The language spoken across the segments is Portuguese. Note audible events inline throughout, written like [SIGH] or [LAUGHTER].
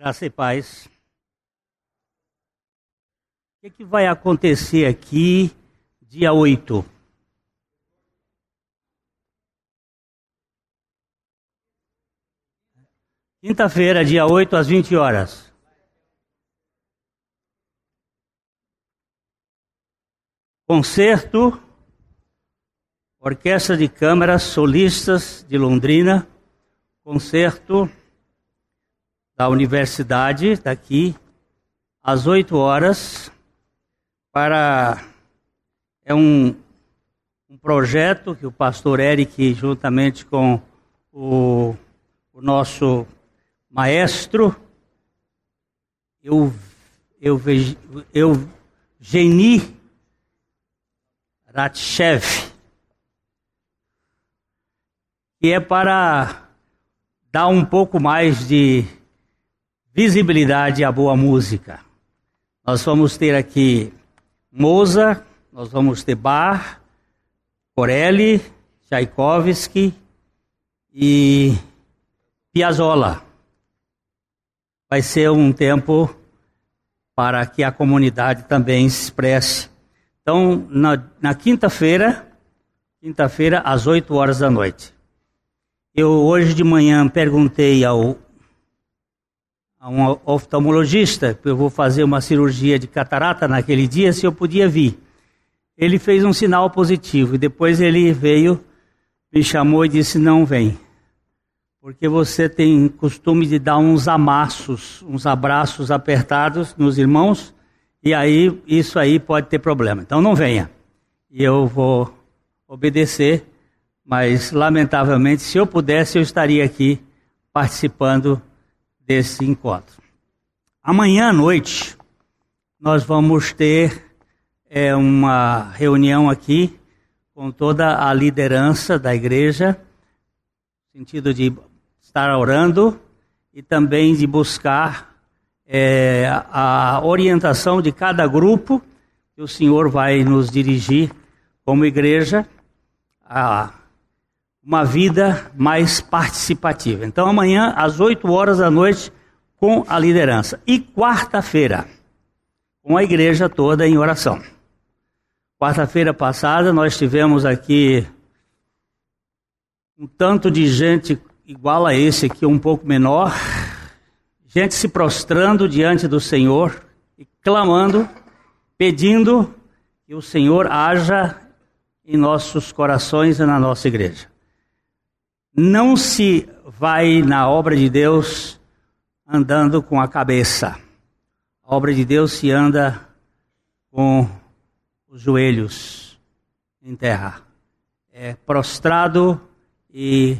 Graça e paz. O que, que vai acontecer aqui dia 8? Quinta-feira, dia 8, às 20 horas. Concerto, Orquestra de Câmaras Solistas de Londrina, concerto da universidade, daqui, às 8 horas, para. É um, um projeto que o pastor Eric, juntamente com o, o nosso maestro, eu, eu, eu Geni Ratchev, que é para dar um pouco mais de visibilidade à boa música. Nós vamos ter aqui Moza, nós vamos ter Bach, Corelli, Tchaikovsky e Piazzolla. Vai ser um tempo para que a comunidade também se expresse. Então, na, na quinta-feira, quinta-feira, às 8 horas da noite. Eu hoje de manhã perguntei ao a um oftalmologista, eu vou fazer uma cirurgia de catarata naquele dia, se eu podia vir. Ele fez um sinal positivo e depois ele veio, me chamou e disse: Não vem, porque você tem costume de dar uns amassos, uns abraços apertados nos irmãos, e aí isso aí pode ter problema. Então não venha. E eu vou obedecer, mas lamentavelmente, se eu pudesse, eu estaria aqui participando desse encontro. Amanhã à noite, nós vamos ter é, uma reunião aqui com toda a liderança da igreja, no sentido de estar orando e também de buscar é, a orientação de cada grupo que o Senhor vai nos dirigir como igreja a uma vida mais participativa. Então, amanhã, às 8 horas da noite, com a liderança. E quarta-feira, com a igreja toda em oração. Quarta-feira passada, nós tivemos aqui um tanto de gente igual a esse aqui, um pouco menor, gente se prostrando diante do Senhor e clamando, pedindo que o Senhor haja em nossos corações e na nossa igreja. Não se vai na obra de Deus andando com a cabeça. A obra de Deus se anda com os joelhos em terra. É prostrado e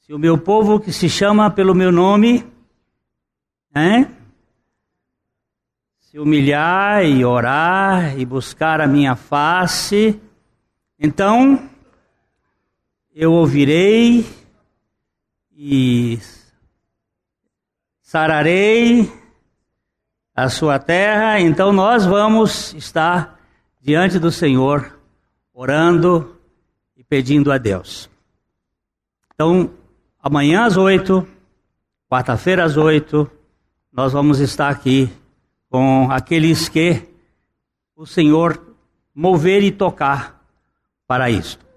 se o meu povo que se chama pelo meu nome, hein, se humilhar e orar e buscar a minha face, então eu ouvirei e sararei a sua terra. Então nós vamos estar diante do Senhor, orando e pedindo a Deus. Então, amanhã às oito, quarta-feira às oito, nós vamos estar aqui com aqueles que o Senhor mover e tocar para isto.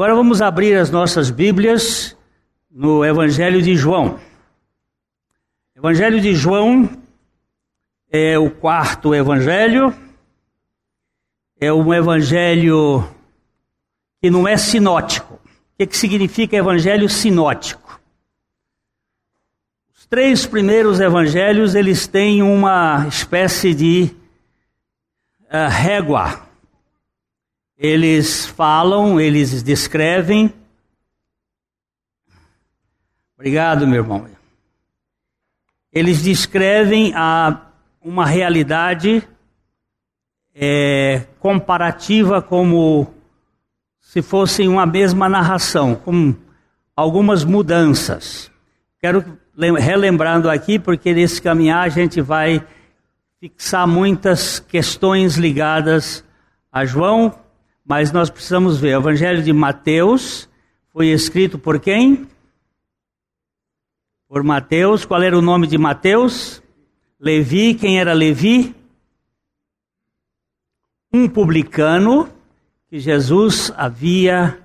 Agora vamos abrir as nossas Bíblias no Evangelho de João. Evangelho de João é o quarto evangelho, é um evangelho que não é sinótico. O que, significa evangelho sinótico? Os três primeiros evangelhos eles têm uma espécie de uh, régua eles falam, eles descrevem. Obrigado, meu irmão. Eles descrevem a, uma realidade é, comparativa como se fossem uma mesma narração, com algumas mudanças. Quero relembrando aqui, porque nesse caminhar a gente vai fixar muitas questões ligadas a João, mas nós precisamos ver, o Evangelho de Mateus foi escrito por quem? por Mateus. Qual era o nome de Mateus? Levi. Quem era Levi? Um publicano que Jesus havia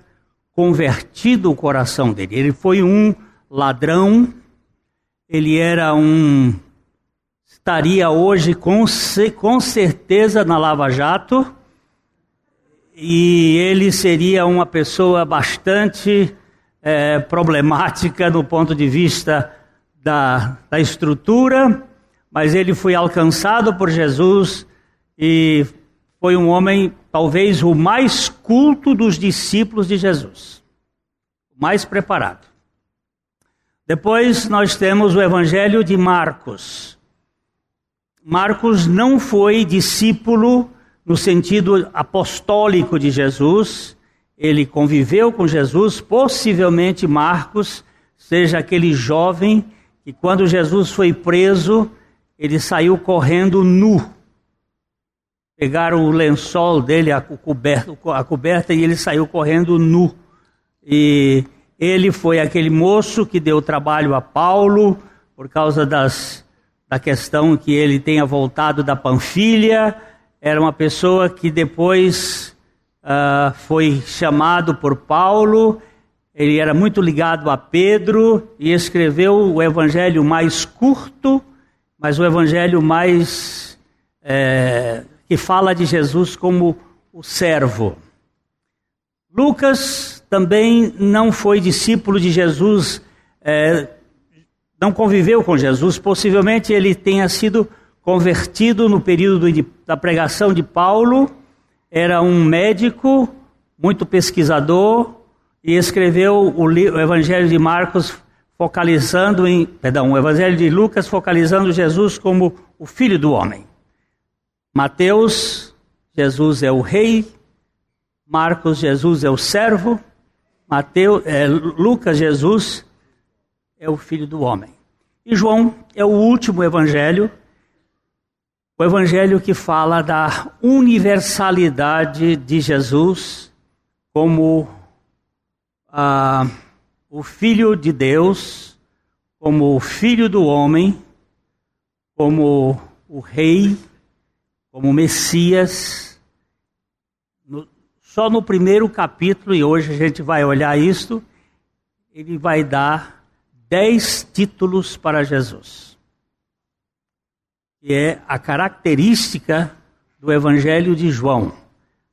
convertido o coração dele. Ele foi um ladrão, ele era um. estaria hoje com, com certeza na Lava Jato, e ele seria uma pessoa bastante é, problemática no ponto de vista da, da estrutura, mas ele foi alcançado por Jesus e foi um homem, talvez o mais culto dos discípulos de Jesus, o mais preparado. Depois nós temos o Evangelho de Marcos. Marcos não foi discípulo no sentido apostólico de Jesus, ele conviveu com Jesus, possivelmente Marcos seja aquele jovem que quando Jesus foi preso, ele saiu correndo nu. Pegaram o lençol dele, a coberta, a coberta e ele saiu correndo nu. E ele foi aquele moço que deu trabalho a Paulo por causa das, da questão que ele tenha voltado da Panfilha era uma pessoa que depois uh, foi chamado por Paulo, ele era muito ligado a Pedro e escreveu o evangelho mais curto, mas o evangelho mais é, que fala de Jesus como o servo. Lucas também não foi discípulo de Jesus, é, não conviveu com Jesus, possivelmente ele tenha sido convertido no período de, da pregação de Paulo, era um médico, muito pesquisador, e escreveu o, o Evangelho de Marcos focalizando em, perdão, o Evangelho de Lucas focalizando Jesus como o filho do homem. Mateus, Jesus é o rei, Marcos, Jesus é o servo, Mateus, é, Lucas, Jesus é o filho do homem. E João é o último evangelho o evangelho que fala da universalidade de Jesus como ah, o Filho de Deus, como o Filho do homem, como o Rei, como o Messias. No, só no primeiro capítulo, e hoje a gente vai olhar isto, ele vai dar dez títulos para Jesus que é a característica do Evangelho de João,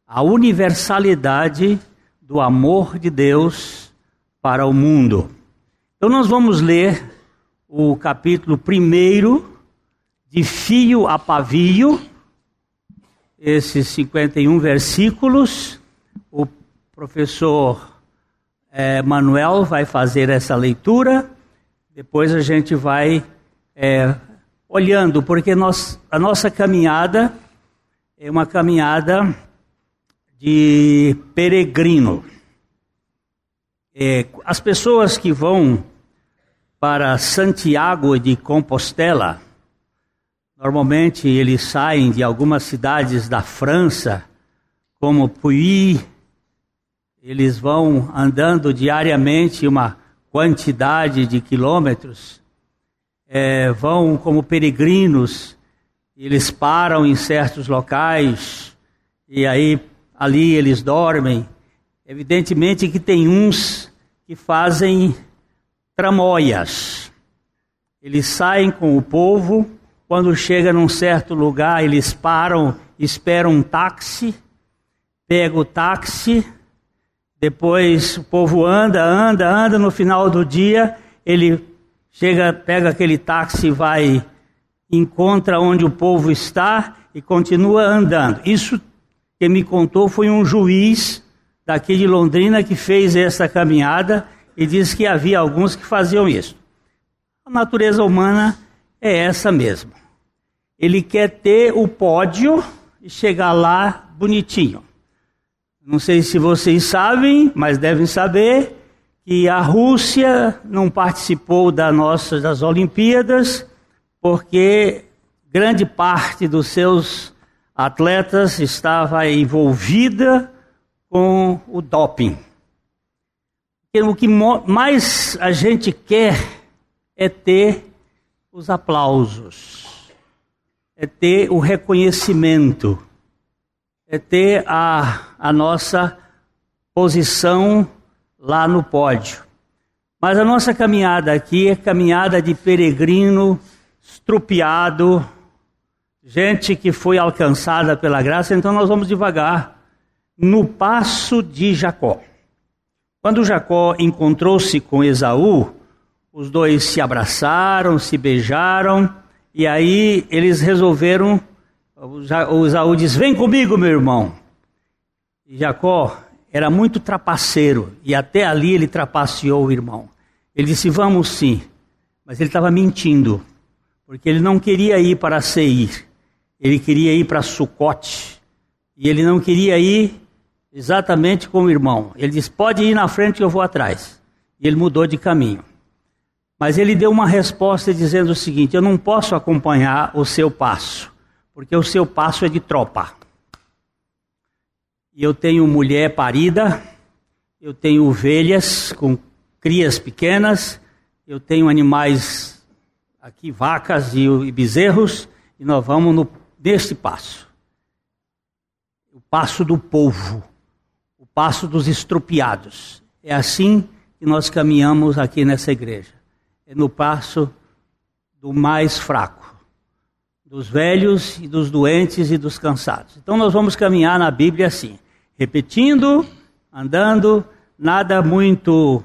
a universalidade do amor de Deus para o mundo. Então, nós vamos ler o capítulo primeiro, de fio a pavio, esses 51 versículos. O professor é, Manuel vai fazer essa leitura, depois a gente vai é, olhando, porque nós, a nossa caminhada é uma caminhada de peregrino. É, as pessoas que vão para Santiago de Compostela, normalmente eles saem de algumas cidades da França, como Puy, eles vão andando diariamente uma quantidade de quilômetros é, vão como peregrinos, eles param em certos locais e aí ali eles dormem. Evidentemente que tem uns que fazem tramóias. Eles saem com o povo, quando chega num certo lugar, eles param, esperam um táxi, pega o táxi, depois o povo anda, anda, anda, no final do dia ele chega, pega aquele táxi, vai, encontra onde o povo está e continua andando. Isso que me contou foi um juiz daqui de Londrina que fez essa caminhada e disse que havia alguns que faziam isso. A natureza humana é essa mesmo. Ele quer ter o pódio e chegar lá bonitinho. Não sei se vocês sabem, mas devem saber que a Rússia não participou da nossa, das Olimpíadas porque grande parte dos seus atletas estava envolvida com o doping. O que mais a gente quer é ter os aplausos, é ter o reconhecimento, é ter a, a nossa posição lá no pódio. Mas a nossa caminhada aqui é caminhada de peregrino, estrupiado, gente que foi alcançada pela graça, então nós vamos devagar no passo de Jacó. Quando Jacó encontrou-se com Esaú, os dois se abraçaram, se beijaram, e aí eles resolveram. O Esaú diz: Vem comigo, meu irmão. E Jacó era muito trapaceiro, e até ali ele trapaceou o irmão. Ele disse: Vamos sim, mas ele estava mentindo, porque ele não queria ir para Seir, ele queria ir para Sucote, e ele não queria ir exatamente como o irmão. Ele disse: Pode ir na frente que eu vou atrás. E ele mudou de caminho. Mas ele deu uma resposta dizendo o seguinte: Eu não posso acompanhar o seu passo, porque o seu passo é de tropa. Eu tenho mulher parida, eu tenho ovelhas com crias pequenas, eu tenho animais aqui, vacas e bezerros, e nós vamos no, neste passo. O passo do povo, o passo dos estropiados. É assim que nós caminhamos aqui nessa igreja é no passo do mais fraco, dos velhos e dos doentes e dos cansados. Então nós vamos caminhar na Bíblia assim, repetindo, andando, nada muito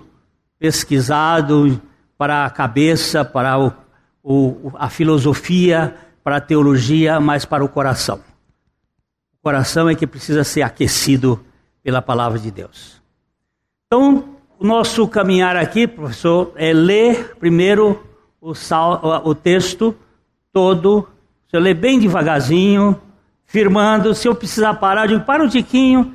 pesquisado para a cabeça, para o, o, a filosofia, para a teologia, mas para o coração. O coração é que precisa ser aquecido pela palavra de Deus. Então, o nosso caminhar aqui, professor, é ler primeiro o, sal, o texto todo. Você lê bem devagarzinho, firmando. Se eu precisar parar, eu digo, para um tiquinho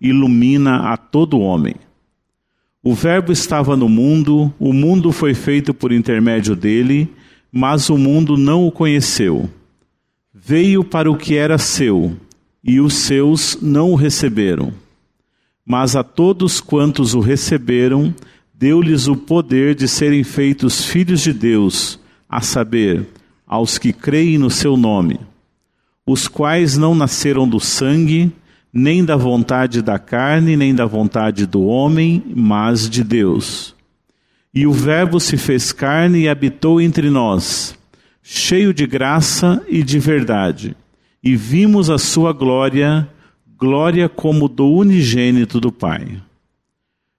ilumina a todo homem. O Verbo estava no mundo, o mundo foi feito por intermédio dele, mas o mundo não o conheceu. Veio para o que era seu, e os seus não o receberam. Mas a todos quantos o receberam, deu-lhes o poder de serem feitos filhos de Deus, a saber, aos que creem no seu nome, os quais não nasceram do sangue, nem da vontade da carne, nem da vontade do homem, mas de Deus. E o Verbo se fez carne e habitou entre nós, cheio de graça e de verdade, e vimos a sua glória glória como do unigênito do Pai.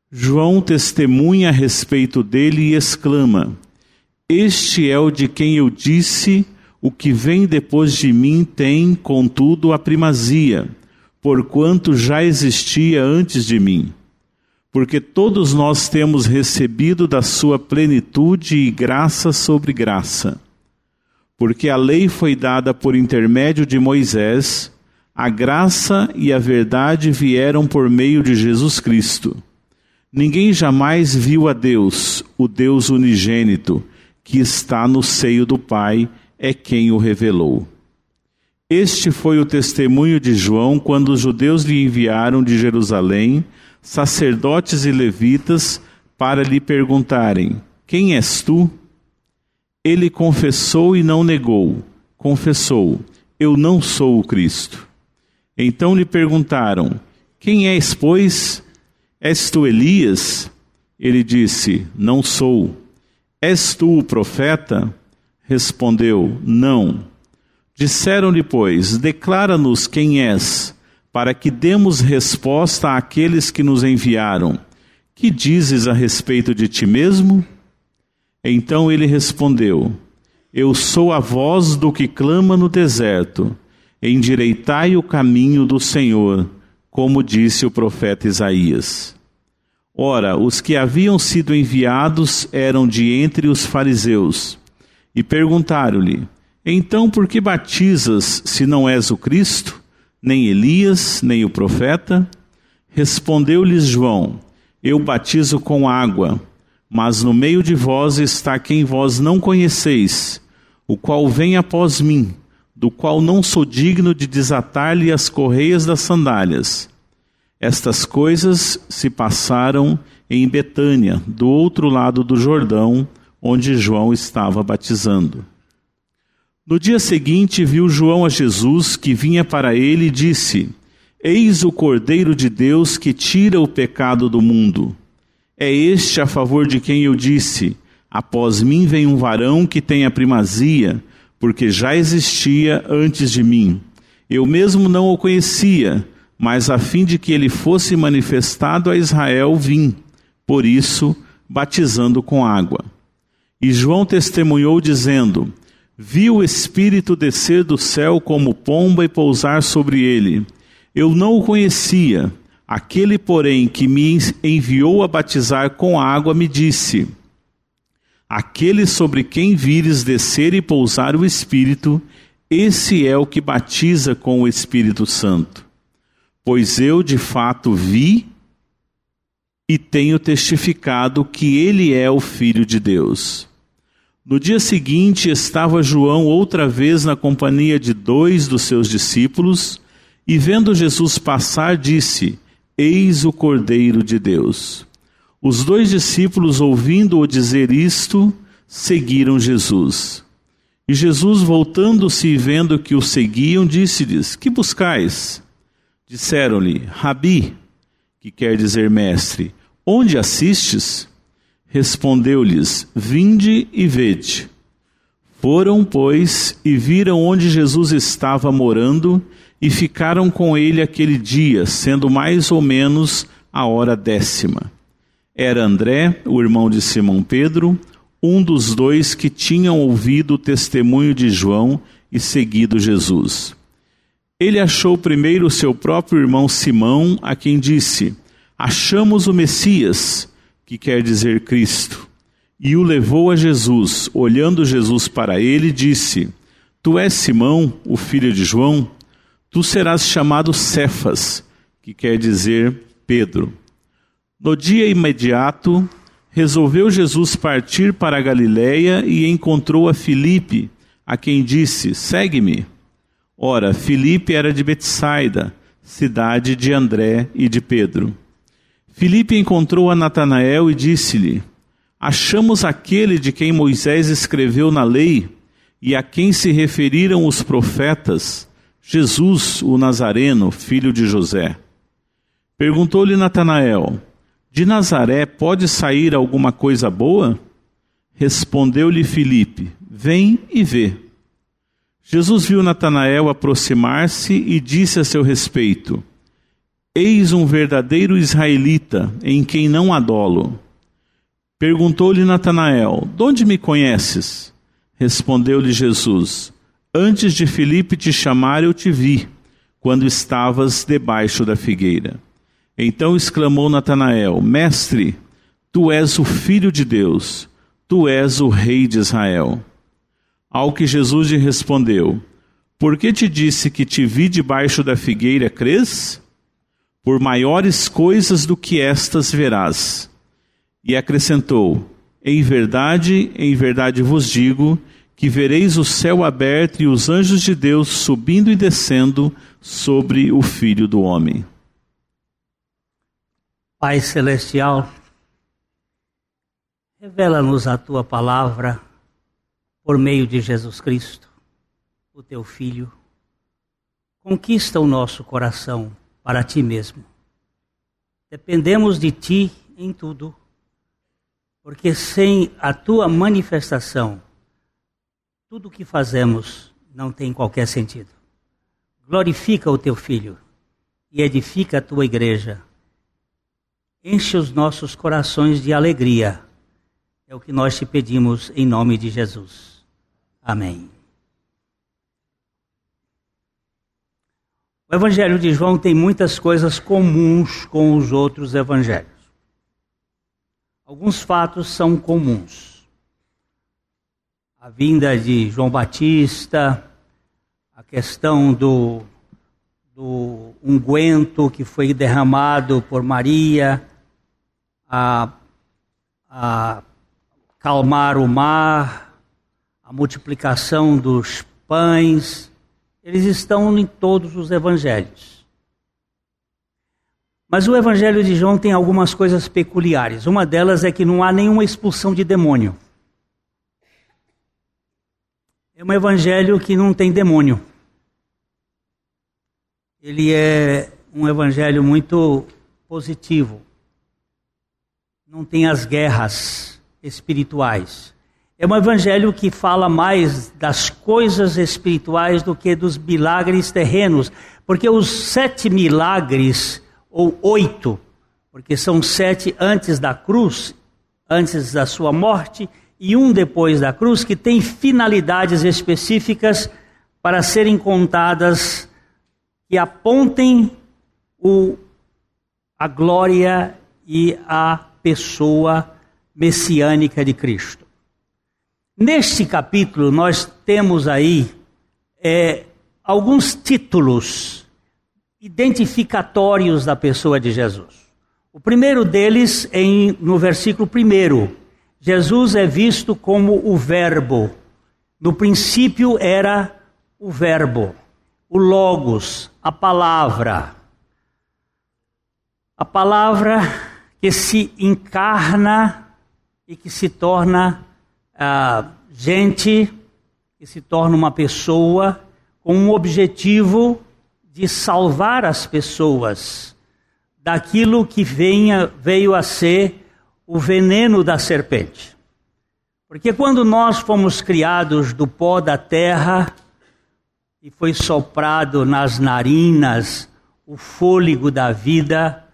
João testemunha a respeito dele e exclama: Este é o de quem eu disse: O que vem depois de mim tem, contudo, a primazia, porquanto já existia antes de mim. Porque todos nós temos recebido da sua plenitude e graça sobre graça. Porque a lei foi dada por intermédio de Moisés, a graça e a verdade vieram por meio de Jesus Cristo. Ninguém jamais viu a Deus, o Deus unigênito, que está no seio do Pai, é quem o revelou. Este foi o testemunho de João quando os judeus lhe enviaram de Jerusalém sacerdotes e levitas para lhe perguntarem: Quem és tu? Ele confessou e não negou. Confessou: Eu não sou o Cristo. Então lhe perguntaram: Quem és, pois? És tu Elias? Ele disse: Não sou. És tu o profeta? Respondeu: Não. Disseram-lhe, pois: Declara-nos quem és, para que demos resposta àqueles que nos enviaram. Que dizes a respeito de ti mesmo? Então ele respondeu: Eu sou a voz do que clama no deserto. Endireitai o caminho do Senhor, como disse o profeta Isaías. Ora, os que haviam sido enviados eram de entre os fariseus, e perguntaram-lhe: então, por que batizas se não és o Cristo, nem Elias, nem o profeta? Respondeu-lhes João: Eu batizo com água, mas no meio de vós está quem vós não conheceis, o qual vem após mim, do qual não sou digno de desatar-lhe as correias das sandálias. Estas coisas se passaram em Betânia, do outro lado do Jordão, onde João estava batizando. No dia seguinte, viu João a Jesus que vinha para ele e disse: Eis o Cordeiro de Deus que tira o pecado do mundo. É este a favor de quem eu disse: Após mim vem um varão que tem a primazia, porque já existia antes de mim. Eu mesmo não o conhecia, mas a fim de que ele fosse manifestado a Israel, vim. Por isso, batizando com água. E João testemunhou, dizendo: Vi o Espírito descer do céu como pomba e pousar sobre ele. Eu não o conhecia. Aquele, porém, que me enviou a batizar com água, me disse: Aquele sobre quem vires descer e pousar o Espírito, esse é o que batiza com o Espírito Santo. Pois eu, de fato, vi e tenho testificado que ele é o Filho de Deus. No dia seguinte estava João outra vez na companhia de dois dos seus discípulos, e vendo Jesus passar, disse: Eis o Cordeiro de Deus. Os dois discípulos, ouvindo-o dizer isto, seguiram Jesus. E Jesus, voltando-se e vendo que o seguiam, disse-lhes: Que buscais? Disseram-lhe: Rabi, que quer dizer mestre, onde assistes? Respondeu-lhes: Vinde e vede. Foram, pois, e viram onde Jesus estava morando, e ficaram com ele aquele dia, sendo mais ou menos a hora décima. Era André, o irmão de Simão Pedro, um dos dois que tinham ouvido o testemunho de João e seguido Jesus. Ele achou primeiro seu próprio irmão Simão, a quem disse: Achamos o Messias que quer dizer Cristo, e o levou a Jesus. Olhando Jesus para ele, disse: Tu és Simão, o filho de João? Tu serás chamado Cefas, que quer dizer Pedro. No dia imediato, resolveu Jesus partir para a Galiléia e encontrou a Filipe, a quem disse: Segue-me. Ora, Filipe era de Betsaida, cidade de André e de Pedro. Filipe encontrou a Natanael e disse-lhe: Achamos aquele de quem Moisés escreveu na lei e a quem se referiram os profetas, Jesus, o Nazareno, filho de José. Perguntou-lhe Natanael: De Nazaré pode sair alguma coisa boa? Respondeu-lhe Filipe: Vem e vê. Jesus viu Natanael aproximar-se e disse a seu respeito: Eis um verdadeiro israelita, em quem não há dolo. Perguntou-lhe Natanael: De onde me conheces? Respondeu-lhe Jesus: Antes de Filipe te chamar, eu te vi, quando estavas debaixo da figueira. Então exclamou Natanael: Mestre, tu és o filho de Deus, tu és o rei de Israel. Ao que Jesus lhe respondeu: Por que te disse que te vi debaixo da figueira, crês? Por maiores coisas do que estas verás. E acrescentou: Em verdade, em verdade vos digo, que vereis o céu aberto e os anjos de Deus subindo e descendo sobre o Filho do Homem. Pai Celestial, revela-nos a tua palavra por meio de Jesus Cristo, o teu Filho. Conquista o nosso coração para ti mesmo. Dependemos de ti em tudo, porque sem a tua manifestação, tudo o que fazemos não tem qualquer sentido. Glorifica o teu filho e edifica a tua igreja. Enche os nossos corações de alegria. É o que nós te pedimos em nome de Jesus. Amém. O Evangelho de João tem muitas coisas comuns com os outros evangelhos. Alguns fatos são comuns. A vinda de João Batista, a questão do, do unguento que foi derramado por Maria, a, a calmar o mar, a multiplicação dos pães, eles estão em todos os evangelhos. Mas o evangelho de João tem algumas coisas peculiares. Uma delas é que não há nenhuma expulsão de demônio. É um evangelho que não tem demônio. Ele é um evangelho muito positivo. Não tem as guerras espirituais. É um evangelho que fala mais das coisas espirituais do que dos milagres terrenos, porque os sete milagres, ou oito, porque são sete antes da cruz, antes da sua morte, e um depois da cruz, que tem finalidades específicas para serem contadas que apontem o, a glória e a pessoa messiânica de Cristo. Neste capítulo, nós temos aí é, alguns títulos identificatórios da pessoa de Jesus. O primeiro deles, em, no versículo 1, Jesus é visto como o Verbo. No princípio era o Verbo, o Logos, a palavra. A palavra que se encarna e que se torna ah, gente que se torna uma pessoa com um objetivo de salvar as pessoas daquilo que venha, veio a ser o veneno da serpente. Porque quando nós fomos criados do pó da terra e foi soprado nas narinas o fôlego da vida,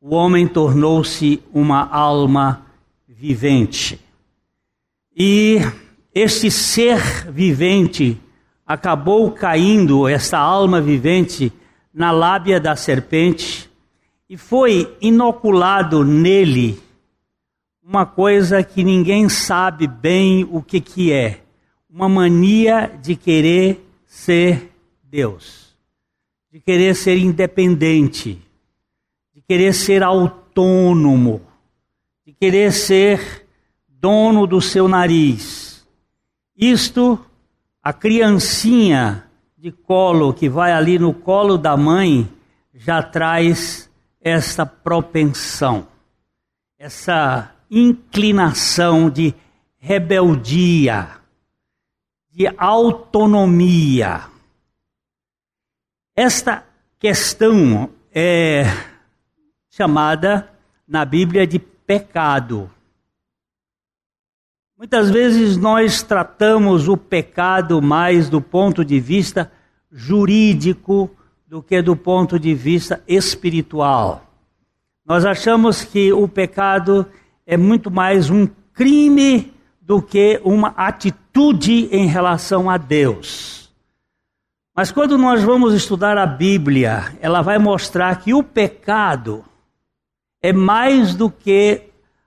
o homem tornou-se uma alma vivente. E este ser vivente acabou caindo, esta alma vivente, na lábia da serpente e foi inoculado nele uma coisa que ninguém sabe bem o que, que é: uma mania de querer ser Deus, de querer ser independente, de querer ser autônomo, de querer ser dono do seu nariz. Isto, a criancinha de colo que vai ali no colo da mãe já traz essa propensão, essa inclinação de rebeldia, de autonomia. Esta questão é chamada na Bíblia de pecado. Muitas vezes nós tratamos o pecado mais do ponto de vista jurídico do que do ponto de vista espiritual. Nós achamos que o pecado é muito mais um crime do que uma atitude em relação a Deus. Mas quando nós vamos estudar a Bíblia, ela vai mostrar que o pecado é mais do que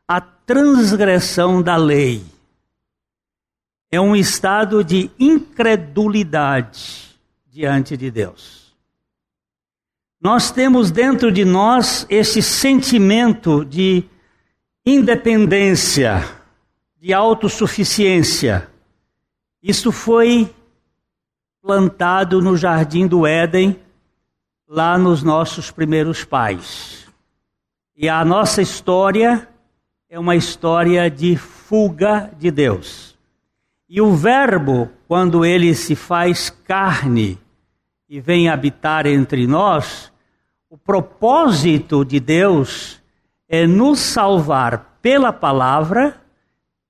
a transgressão da lei é um estado de incredulidade diante de Deus. Nós temos dentro de nós esse sentimento de independência, de autossuficiência. Isso foi plantado no jardim do Éden, lá nos nossos primeiros pais. E a nossa história é uma história de fuga de Deus. E o Verbo, quando ele se faz carne e vem habitar entre nós, o propósito de Deus é nos salvar pela palavra,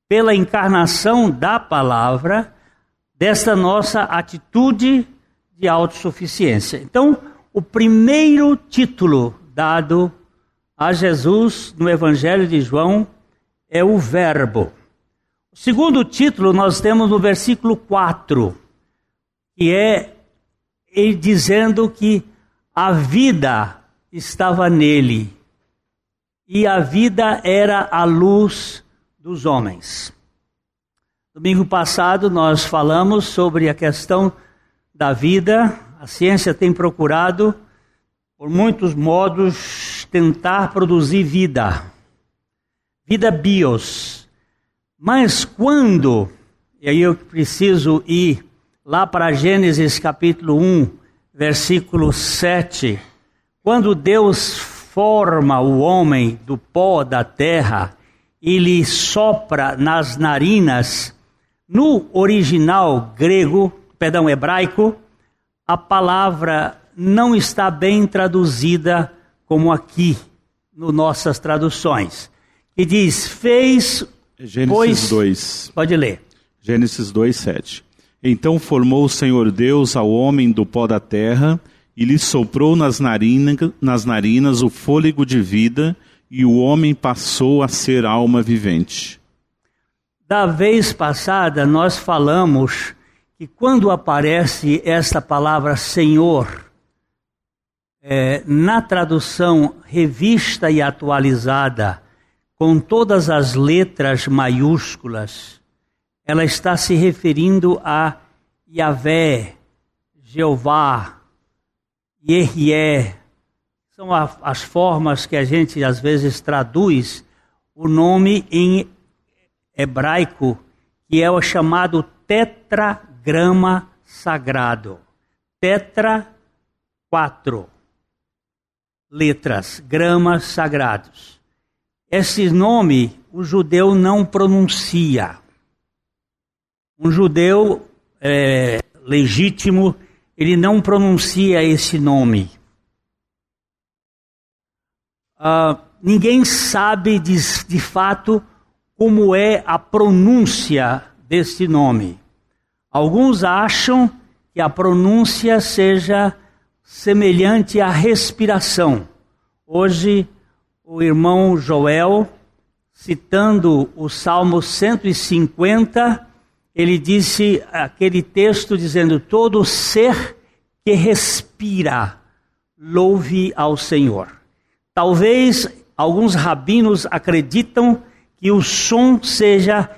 pela encarnação da palavra, desta nossa atitude de autossuficiência. Então, o primeiro título dado a Jesus no Evangelho de João é o Verbo. O segundo título nós temos no versículo 4, que é ele dizendo que a vida estava nele e a vida era a luz dos homens. Domingo passado nós falamos sobre a questão da vida. A ciência tem procurado, por muitos modos, tentar produzir vida, vida bios, mas quando, e aí eu preciso ir lá para Gênesis capítulo 1, versículo 7, quando Deus forma o homem do pó da terra e lhe sopra nas narinas, no original grego, perdão, hebraico, a palavra não está bem traduzida como aqui, no nossas traduções. E diz: fez Gênesis pois, 2. Pode ler. Gênesis 2, 7. Então formou o Senhor Deus ao homem do pó da terra e lhe soprou nas, narina, nas narinas o fôlego de vida e o homem passou a ser alma vivente. Da vez passada, nós falamos que quando aparece essa palavra Senhor, é, na tradução revista e atualizada, com todas as letras maiúsculas, ela está se referindo a Yahvé, Jeová, Yehie. São as formas que a gente às vezes traduz o nome em hebraico, que é o chamado tetragrama sagrado. Tetra, quatro letras, gramas sagrados. Esse nome o judeu não pronuncia. Um judeu é, legítimo, ele não pronuncia esse nome. Uh, ninguém sabe de, de fato como é a pronúncia desse nome. Alguns acham que a pronúncia seja semelhante à respiração. Hoje o irmão Joel, citando o Salmo 150, ele disse aquele texto dizendo: Todo ser que respira, louve ao Senhor. Talvez alguns rabinos acreditam que o som seja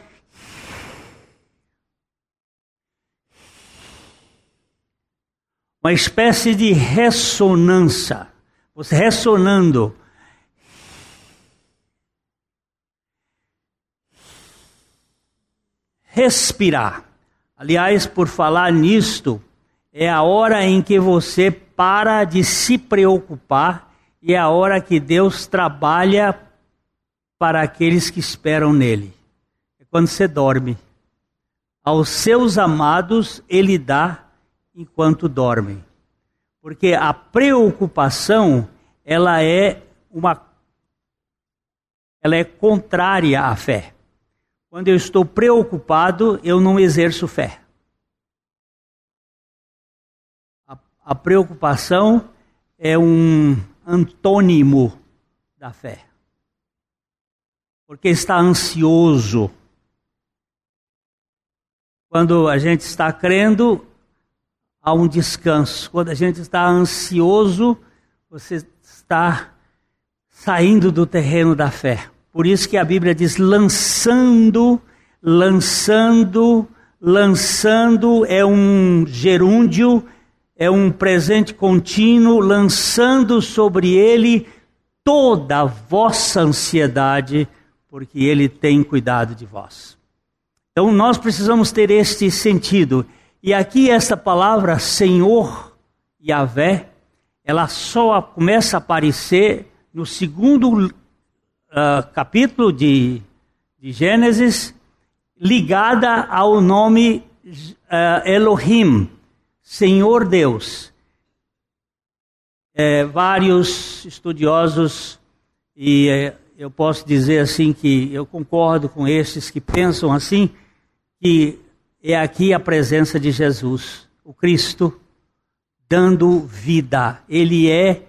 uma espécie de ressonância, você ressonando respirar. Aliás, por falar nisto, é a hora em que você para de se preocupar e é a hora que Deus trabalha para aqueles que esperam nele. É quando você dorme. Aos seus amados ele dá enquanto dormem. Porque a preocupação, ela é uma ela é contrária à fé. Quando eu estou preocupado, eu não exerço fé. A, a preocupação é um antônimo da fé. Porque está ansioso. Quando a gente está crendo, há um descanso. Quando a gente está ansioso, você está saindo do terreno da fé. Por isso que a Bíblia diz lançando, lançando, lançando é um gerúndio, é um presente contínuo, lançando sobre ele toda a vossa ansiedade, porque ele tem cuidado de vós. Então nós precisamos ter este sentido. E aqui essa palavra Senhor Yahvé, ela só começa a aparecer no segundo uh, capítulo de, de Gênesis ligada ao nome uh, Elohim, Senhor Deus. É, vários estudiosos, e é, eu posso dizer assim que eu concordo com esses que pensam assim, que é aqui a presença de Jesus, o Cristo, dando vida. Ele é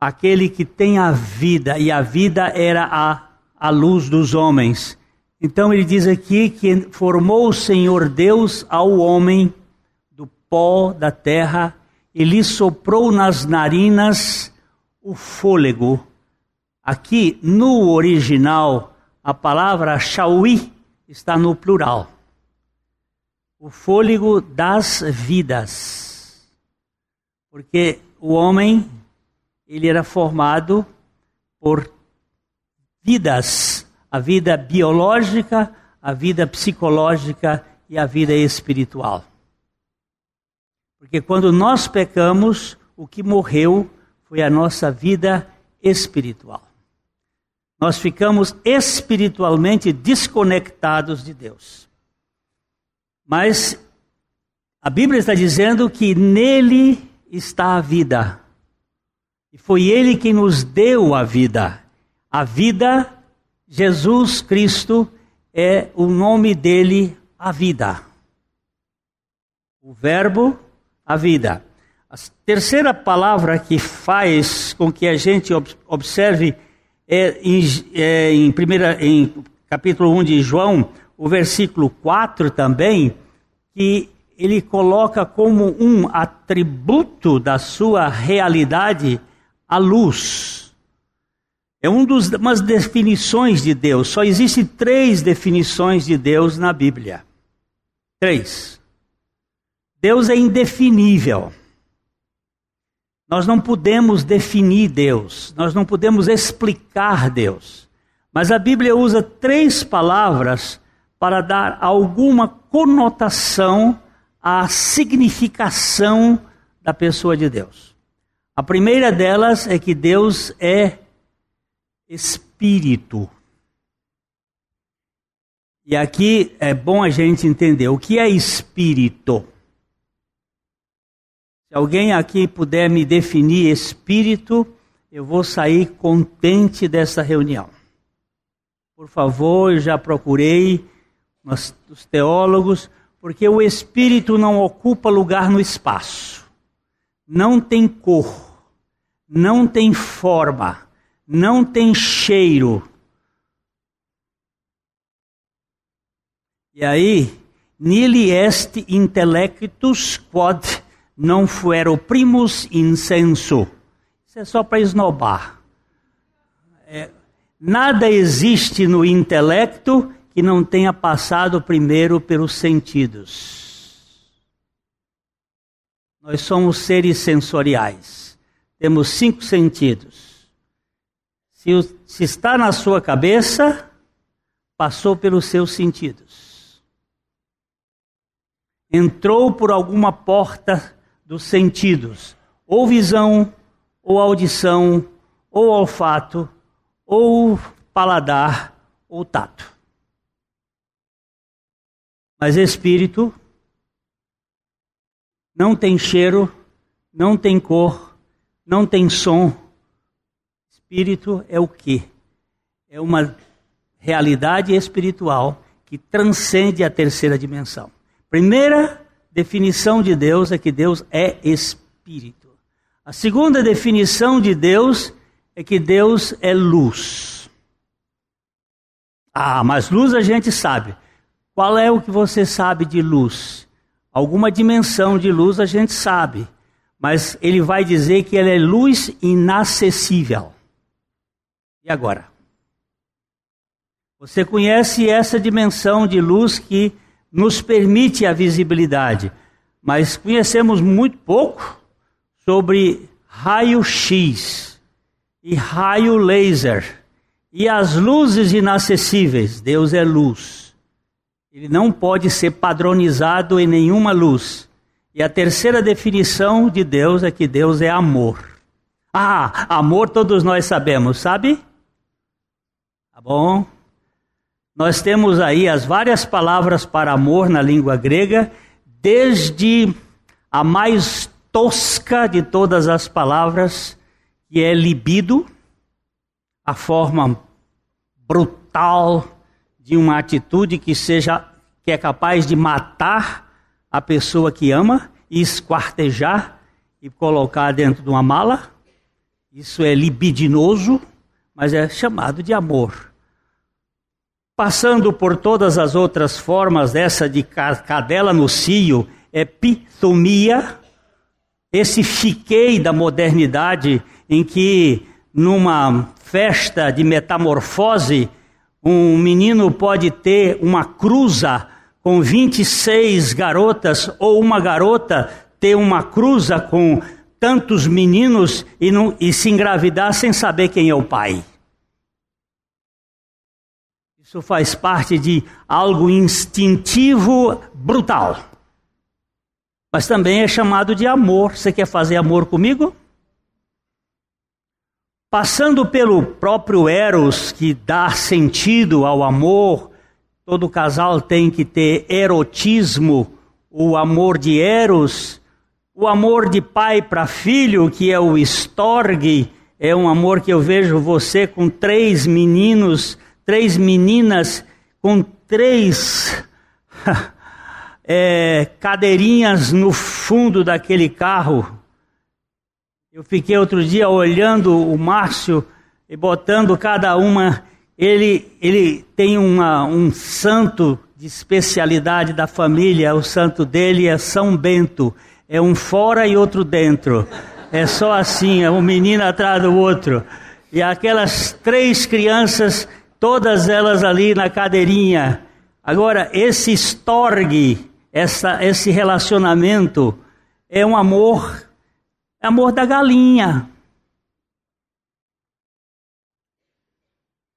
aquele que tem a vida, e a vida era a, a luz dos homens. Então ele diz aqui que formou o Senhor Deus ao homem do pó da terra e lhe soprou nas narinas o fôlego. Aqui no original, a palavra shaui está no plural. O fôlego das vidas. Porque o homem ele era formado por vidas a vida biológica, a vida psicológica e a vida espiritual. Porque quando nós pecamos, o que morreu foi a nossa vida espiritual. Nós ficamos espiritualmente desconectados de Deus. Mas a Bíblia está dizendo que nele está a vida. E foi ele que nos deu a vida. A vida Jesus Cristo é o nome dele, a vida. O Verbo, a vida. A terceira palavra que faz com que a gente observe é em, é em, primeira, em capítulo 1 de João, o versículo 4 também, que ele coloca como um atributo da sua realidade a luz. É um dos, umas definições de Deus. Só existem três definições de Deus na Bíblia. Três. Deus é indefinível. Nós não podemos definir Deus, nós não podemos explicar Deus. Mas a Bíblia usa três palavras para dar alguma conotação à significação da pessoa de Deus. A primeira delas é que Deus é espírito. E aqui é bom a gente entender o que é espírito. Se alguém aqui puder me definir espírito, eu vou sair contente dessa reunião. Por favor, eu já procurei os teólogos, porque o espírito não ocupa lugar no espaço, não tem cor, não tem forma não tem cheiro. E aí, nili est intellectus quod non fuero primus incenso. Isso é só para esnobar. É, nada existe no intelecto que não tenha passado primeiro pelos sentidos. Nós somos seres sensoriais. Temos cinco sentidos se, se está na sua cabeça, passou pelos seus sentidos. Entrou por alguma porta dos sentidos, ou visão, ou audição, ou olfato, ou paladar, ou tato. Mas espírito não tem cheiro, não tem cor, não tem som, Espírito é o quê? É uma realidade espiritual que transcende a terceira dimensão. Primeira definição de Deus é que Deus é espírito. A segunda definição de Deus é que Deus é luz. Ah, mas luz a gente sabe. Qual é o que você sabe de luz? Alguma dimensão de luz a gente sabe, mas ele vai dizer que ela é luz inacessível. E agora? Você conhece essa dimensão de luz que nos permite a visibilidade, mas conhecemos muito pouco sobre raio-x e raio laser e as luzes inacessíveis. Deus é luz. Ele não pode ser padronizado em nenhuma luz. E a terceira definição de Deus é que Deus é amor. Ah, amor todos nós sabemos, sabe? Tá bom? Nós temos aí as várias palavras para amor na língua grega, desde a mais tosca de todas as palavras, que é libido, a forma brutal de uma atitude que seja que é capaz de matar a pessoa que ama e esquartejar e colocar dentro de uma mala. Isso é libidinoso, mas é chamado de amor. Passando por todas as outras formas dessa de cadela no cio, é pitomia, esse fiquei da modernidade em que numa festa de metamorfose um menino pode ter uma cruza com 26 garotas ou uma garota ter uma cruza com tantos meninos e, não, e se engravidar sem saber quem é o pai. Isso faz parte de algo instintivo brutal. Mas também é chamado de amor. Você quer fazer amor comigo? Passando pelo próprio Eros, que dá sentido ao amor, todo casal tem que ter erotismo, o amor de Eros, o amor de pai para filho, que é o Storg, é um amor que eu vejo você com três meninos, três meninas, com três [LAUGHS] é, cadeirinhas no fundo daquele carro. Eu fiquei outro dia olhando o Márcio e botando cada uma. Ele, ele tem uma, um santo de especialidade da família, o santo dele é São Bento. É um fora e outro dentro. É só assim, é um menino atrás do outro. E aquelas três crianças, todas elas ali na cadeirinha. Agora, esse estorgue essa, esse relacionamento é um amor, amor da galinha.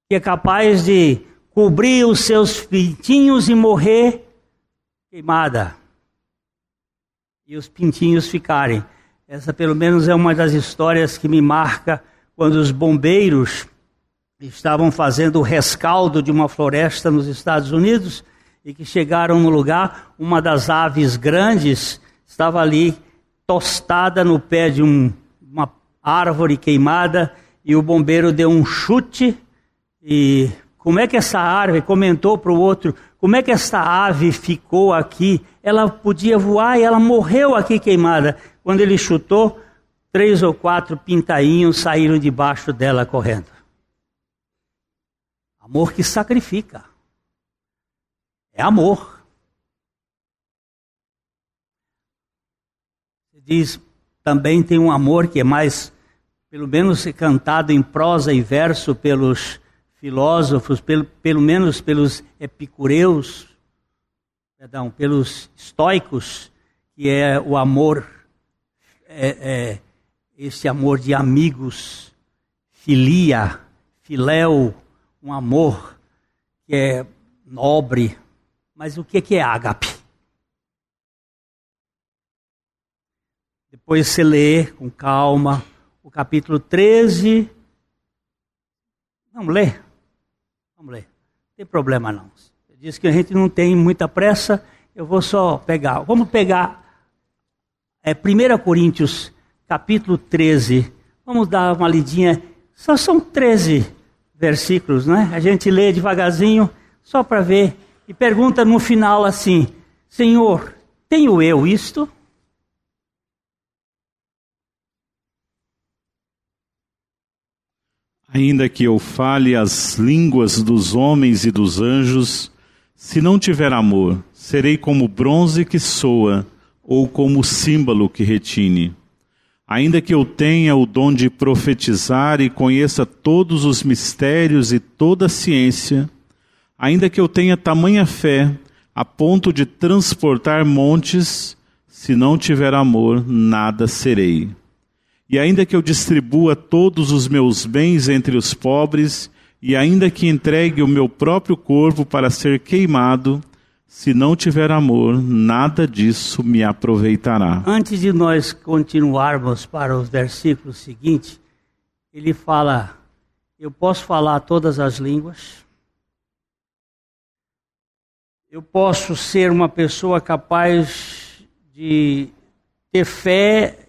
Que é capaz de cobrir os seus pintinhos e morrer queimada. E os pintinhos ficarem. Essa, pelo menos, é uma das histórias que me marca quando os bombeiros estavam fazendo o rescaldo de uma floresta nos Estados Unidos e que chegaram no lugar, uma das aves grandes estava ali tostada no pé de um, uma árvore queimada e o bombeiro deu um chute e como é que essa árvore comentou para o outro, como é que essa ave ficou aqui? Ela podia voar e ela morreu aqui queimada. Quando ele chutou, três ou quatro pintainhos saíram debaixo dela correndo. Amor que sacrifica. É amor. Diz, também tem um amor que é mais, pelo menos cantado em prosa e verso pelos filósofos, pelo, pelo menos pelos epicureus, perdão, pelos estoicos, que é o amor, é, é, esse amor de amigos, filia, filéu, um amor que é nobre, mas o que é ágape? Depois você lê com calma o capítulo 13. Vamos ler? Vamos ler. Não tem problema não. Diz que a gente não tem muita pressa, eu vou só pegar. Vamos pegar é, 1 Coríntios, capítulo 13. Vamos dar uma lidinha. Só são 13 versículos, né? A gente lê devagarzinho, só para ver e pergunta no final assim: Senhor, tenho eu isto? Ainda que eu fale as línguas dos homens e dos anjos, se não tiver amor, serei como bronze que soa ou como símbolo que retine. Ainda que eu tenha o dom de profetizar e conheça todos os mistérios e toda a ciência, Ainda que eu tenha tamanha fé a ponto de transportar montes, se não tiver amor, nada serei. E ainda que eu distribua todos os meus bens entre os pobres, e ainda que entregue o meu próprio corpo para ser queimado, se não tiver amor, nada disso me aproveitará. Antes de nós continuarmos para os versículos seguintes, ele fala: Eu posso falar todas as línguas, eu posso ser uma pessoa capaz de ter fé,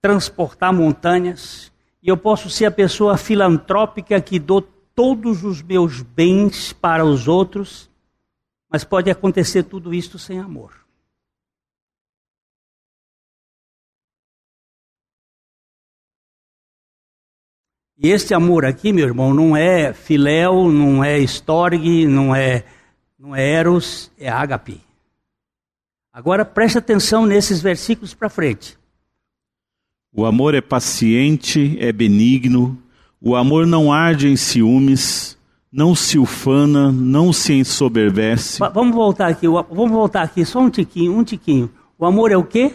transportar montanhas, e eu posso ser a pessoa filantrópica que dou todos os meus bens para os outros. Mas pode acontecer tudo isto sem amor. E este amor aqui, meu irmão, não é filéu, não é estorgue, não é, não é eros, é ágape. Agora preste atenção nesses versículos para frente. O amor é paciente, é benigno, o amor não arde em ciúmes, não se ufana, não se ensoberbece. Vamos voltar aqui, vamos voltar aqui, só um tiquinho, um tiquinho. O amor é o quê?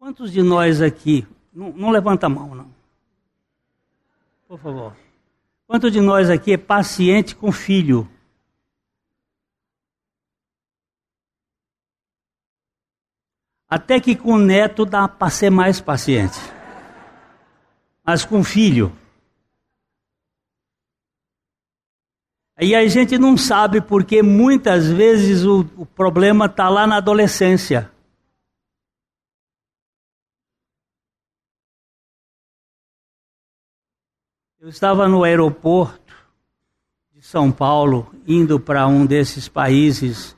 Quantos de nós aqui, não, não levanta a mão não. Por favor. Quanto de nós aqui é paciente com filho? Até que com neto dá para ser mais paciente. Mas com filho. E a gente não sabe porque muitas vezes o, o problema está lá na adolescência. Eu estava no aeroporto de São Paulo, indo para um desses países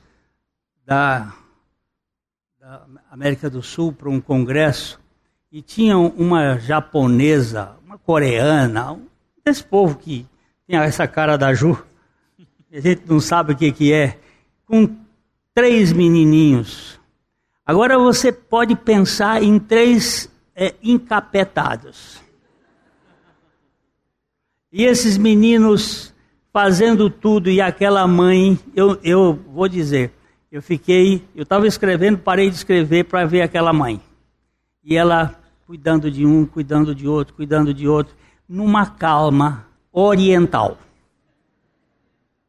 da, da América do Sul, para um congresso, e tinha uma japonesa, uma coreana, desse povo que tem essa cara da Ju, a gente não sabe o que, que é, com três menininhos. Agora você pode pensar em três é, encapetados. E esses meninos fazendo tudo e aquela mãe, eu, eu vou dizer, eu fiquei, eu estava escrevendo, parei de escrever para ver aquela mãe. E ela cuidando de um, cuidando de outro, cuidando de outro, numa calma oriental.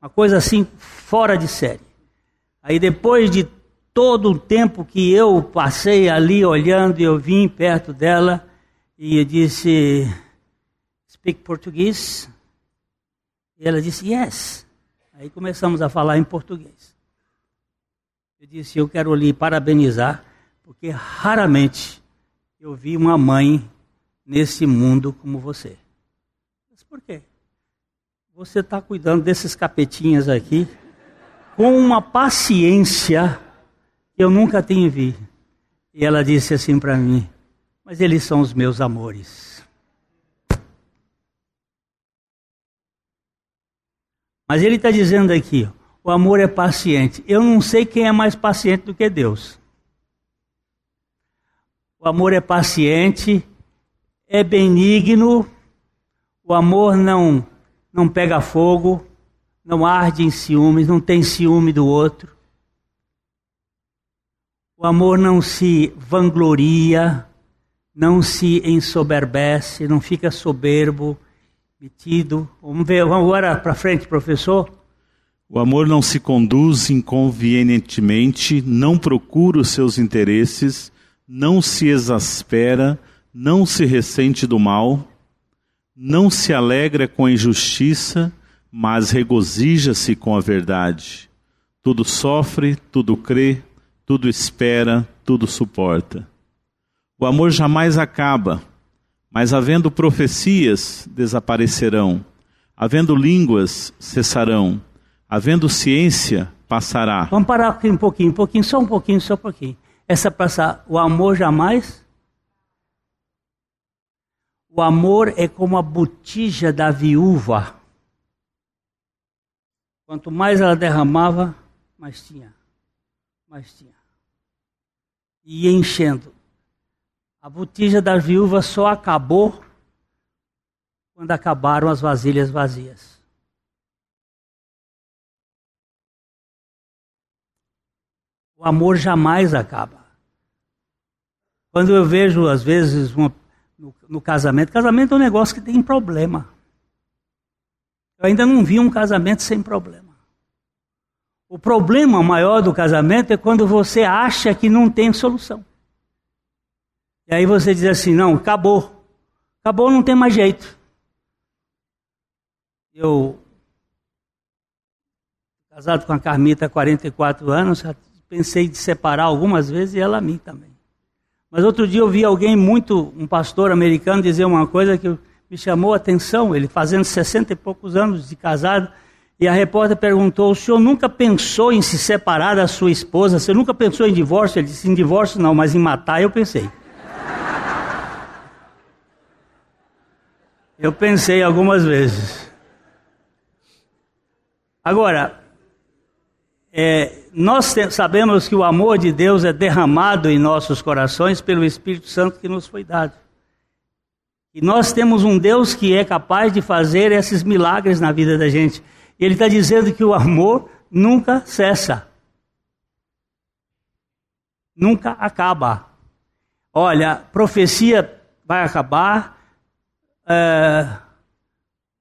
Uma coisa assim fora de série. Aí depois de todo o tempo que eu passei ali olhando, eu vim perto dela e eu disse: speak português? E ela disse, yes. Aí começamos a falar em português. Eu disse, eu quero lhe parabenizar, porque raramente eu vi uma mãe nesse mundo como você. Mas por quê? Você está cuidando desses capetinhas aqui com uma paciência que eu nunca tenho visto. E ela disse assim para mim: Mas eles são os meus amores. Mas ele está dizendo aqui: o amor é paciente. Eu não sei quem é mais paciente do que Deus. O amor é paciente, é benigno, o amor não, não pega fogo, não arde em ciúmes, não tem ciúme do outro. O amor não se vangloria, não se ensoberbece, não fica soberbo, metido. Vamos ver, vamos agora para frente, professor. O amor não se conduz inconvenientemente, não procura os seus interesses, não se exaspera, não se ressente do mal, não se alegra com a injustiça, mas regozija-se com a verdade. Tudo sofre, tudo crê, tudo espera, tudo suporta. O amor jamais acaba mas havendo profecias, desaparecerão, havendo línguas, cessarão, havendo ciência, passará. Vamos parar aqui um pouquinho, um pouquinho, só um pouquinho, só um pouquinho. Essa passar, o amor jamais. O amor é como a botija da viúva. Quanto mais ela derramava, mais tinha. Mais tinha. E enchendo. A botija da viúva só acabou quando acabaram as vasilhas vazias. O amor jamais acaba. Quando eu vejo, às vezes, uma, no, no, casamento, casamento é um negócio que tem problema. Eu ainda não vi um casamento sem problema. O problema maior do casamento é quando você acha que não tem solução. E aí você diz assim: não, acabou. Acabou, não tem mais jeito. Eu, casado com a Carmita há 44 anos, pensei de separar algumas vezes e ela a mim também. Mas outro dia eu vi alguém muito, um pastor americano, dizer uma coisa que me chamou a atenção. Ele fazendo 60 e poucos anos de casado, E a repórter perguntou: o senhor nunca pensou em se separar da sua esposa? Você nunca pensou em divórcio? Ele disse: em divórcio não, mas em matar eu pensei. Eu pensei algumas vezes. Agora, é, nós sabemos que o amor de Deus é derramado em nossos corações pelo Espírito Santo que nos foi dado. E nós temos um Deus que é capaz de fazer esses milagres na vida da gente. E Ele está dizendo que o amor nunca cessa, nunca acaba. Olha, profecia vai acabar, é,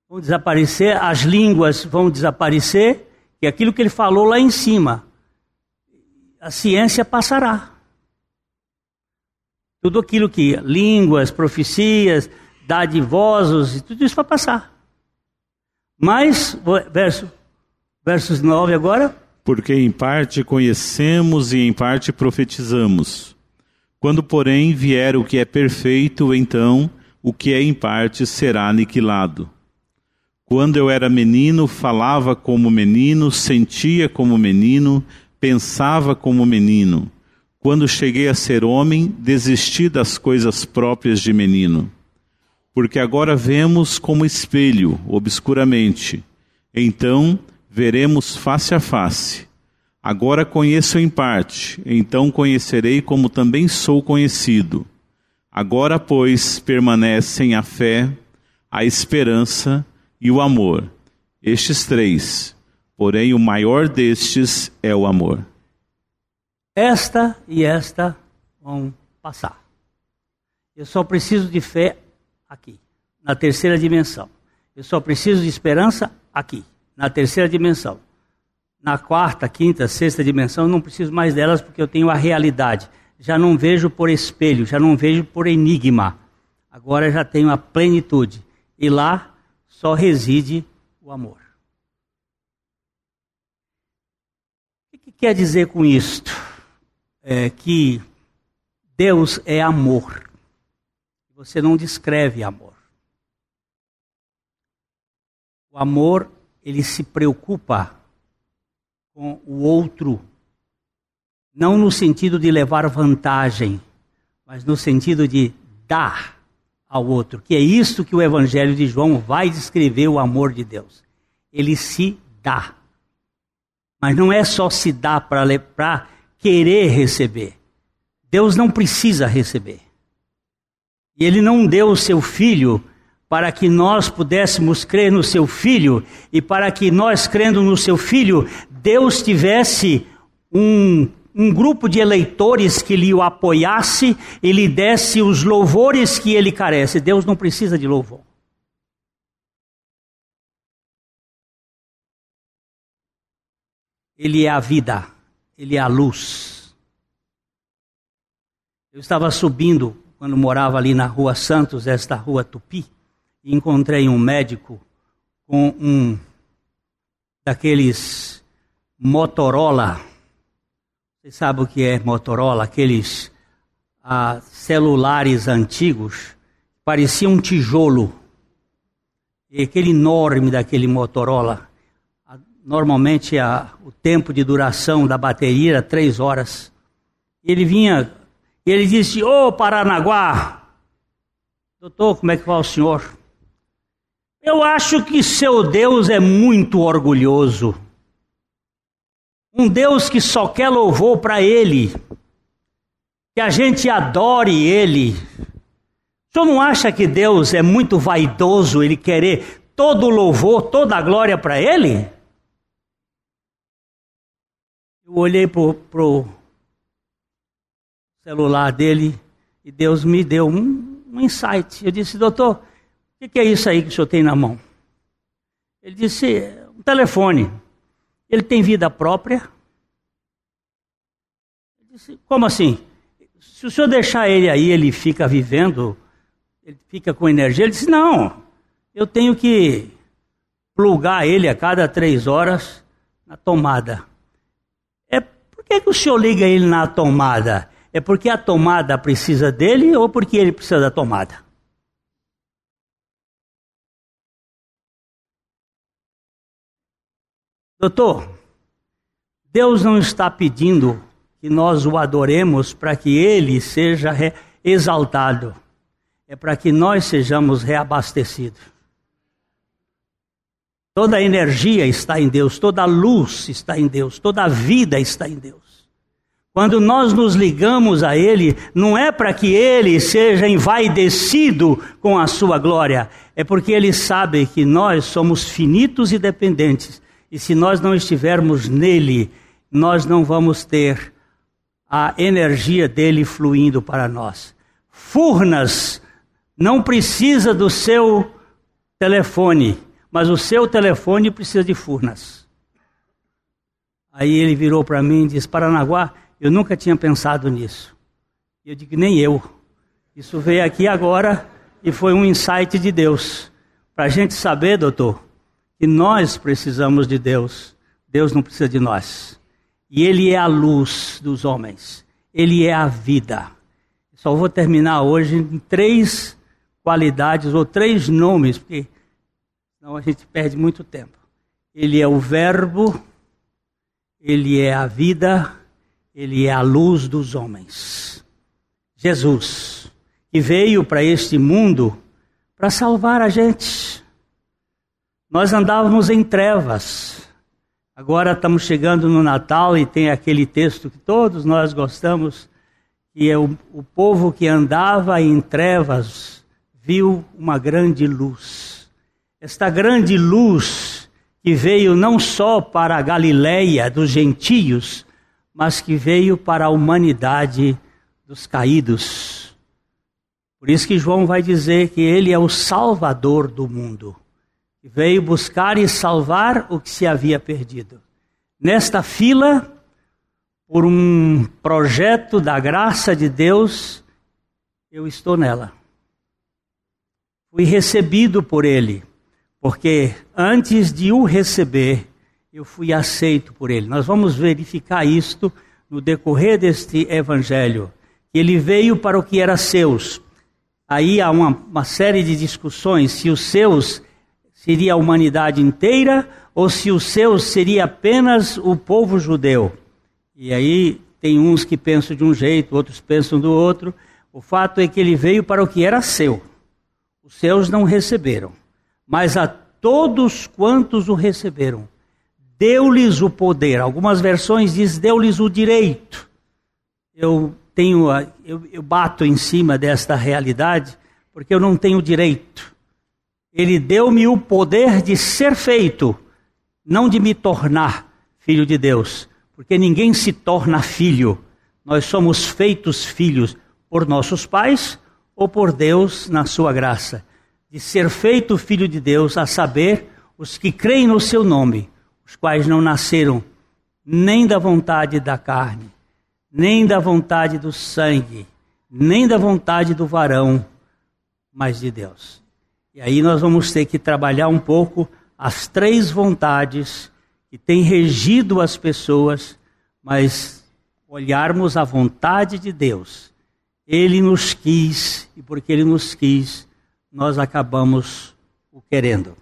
vão desaparecer, as línguas vão desaparecer, e aquilo que ele falou lá em cima, a ciência passará. Tudo aquilo que línguas, profecias, dadivosos, tudo isso vai passar. Mas, verso, versos 9 agora. Porque em parte conhecemos e em parte profetizamos. Quando, porém, vier o que é perfeito, então o que é em parte será aniquilado. Quando eu era menino, falava como menino, sentia como menino, pensava como menino. Quando cheguei a ser homem, desisti das coisas próprias de menino. Porque agora vemos como espelho, obscuramente. Então veremos face a face. Agora conheço em parte, então conhecerei como também sou conhecido. Agora, pois, permanecem a fé, a esperança e o amor. Estes três, porém o maior destes é o amor. Esta e esta vão passar. Eu só preciso de fé aqui, na terceira dimensão. Eu só preciso de esperança aqui, na terceira dimensão. Na quarta, quinta, sexta dimensão, eu não preciso mais delas porque eu tenho a realidade já não vejo por espelho, já não vejo por enigma. Agora já tenho a plenitude. E lá só reside o amor. O que quer dizer com isto? É que Deus é amor. Você não descreve amor. O amor, ele se preocupa com o outro não no sentido de levar vantagem, mas no sentido de dar ao outro, que é isso que o Evangelho de João vai descrever o amor de Deus. Ele se dá. Mas não é só se dar para querer receber. Deus não precisa receber. E Ele não deu o seu filho para que nós pudéssemos crer no seu filho e para que nós, crendo no seu filho, Deus tivesse um um grupo de eleitores que lhe o apoiasse e lhe desse os louvores que ele carece. Deus não precisa de louvor. Ele é a vida, ele é a luz. Eu estava subindo quando morava ali na Rua Santos, esta rua Tupi, e encontrei um médico com um daqueles Motorola você sabe o que é Motorola? Aqueles ah, celulares antigos, parecia um tijolo. E aquele enorme daquele Motorola. Normalmente a, o tempo de duração da bateria era três horas. Ele vinha, ele disse: Ô oh, Paranaguá, doutor, como é que vai o senhor? Eu acho que seu Deus é muito orgulhoso. Um Deus que só quer louvor para Ele, que a gente adore Ele. O senhor não acha que Deus é muito vaidoso, Ele querer todo louvor, toda a glória para Ele? Eu olhei para o celular dele e Deus me deu um, um insight. Eu disse, doutor, o que, que é isso aí que o senhor tem na mão? Ele disse, um telefone. Ele tem vida própria? Disse, Como assim? Se o senhor deixar ele aí, ele fica vivendo, ele fica com energia. Ele disse: Não, eu tenho que plugar ele a cada três horas na tomada. Por que, que o senhor liga ele na tomada? É porque a tomada precisa dele ou porque ele precisa da tomada? Doutor, Deus não está pedindo que nós o adoremos para que ele seja exaltado, é para que nós sejamos reabastecidos. Toda a energia está em Deus, toda a luz está em Deus, toda a vida está em Deus. Quando nós nos ligamos a Ele, não é para que Ele seja envaidecido com a sua glória, é porque Ele sabe que nós somos finitos e dependentes, e se nós não estivermos nele, nós não vamos ter a energia dele fluindo para nós. Furnas não precisa do seu telefone, mas o seu telefone precisa de Furnas. Aí ele virou para mim e disse: Paranaguá, eu nunca tinha pensado nisso. Eu digo, nem eu. Isso veio aqui agora e foi um insight de Deus. Para a gente saber, doutor, que nós precisamos de Deus. Deus não precisa de nós. E Ele é a luz dos homens. Ele é a vida. Só vou terminar hoje em três qualidades ou três nomes, porque senão a gente perde muito tempo. Ele é o Verbo, Ele é a vida ele é a luz dos homens. Jesus, que veio para este mundo para salvar a gente. Nós andávamos em trevas. Agora estamos chegando no Natal e tem aquele texto que todos nós gostamos, que é o, o povo que andava em trevas viu uma grande luz. Esta grande luz que veio não só para a Galileia dos gentios, mas que veio para a humanidade dos caídos. Por isso que João vai dizer que ele é o salvador do mundo. Que veio buscar e salvar o que se havia perdido. Nesta fila, por um projeto da graça de Deus, eu estou nela. Fui recebido por ele, porque antes de o receber, eu fui aceito por ele. Nós vamos verificar isto no decorrer deste evangelho. Ele veio para o que era seus. Aí há uma, uma série de discussões se os seus seria a humanidade inteira ou se os seus seria apenas o povo judeu. E aí tem uns que pensam de um jeito, outros pensam do outro. O fato é que ele veio para o que era seu. Os seus não receberam, mas a todos quantos o receberam, deu-lhes o poder. Algumas versões diz deu-lhes o direito. Eu tenho, eu, eu bato em cima desta realidade porque eu não tenho direito. Ele deu-me o poder de ser feito, não de me tornar filho de Deus, porque ninguém se torna filho. Nós somos feitos filhos por nossos pais ou por Deus na sua graça. De ser feito filho de Deus, a saber, os que creem no seu nome os quais não nasceram nem da vontade da carne, nem da vontade do sangue, nem da vontade do varão, mas de Deus. E aí nós vamos ter que trabalhar um pouco as três vontades que têm regido as pessoas, mas olharmos a vontade de Deus. Ele nos quis e porque ele nos quis, nós acabamos o querendo.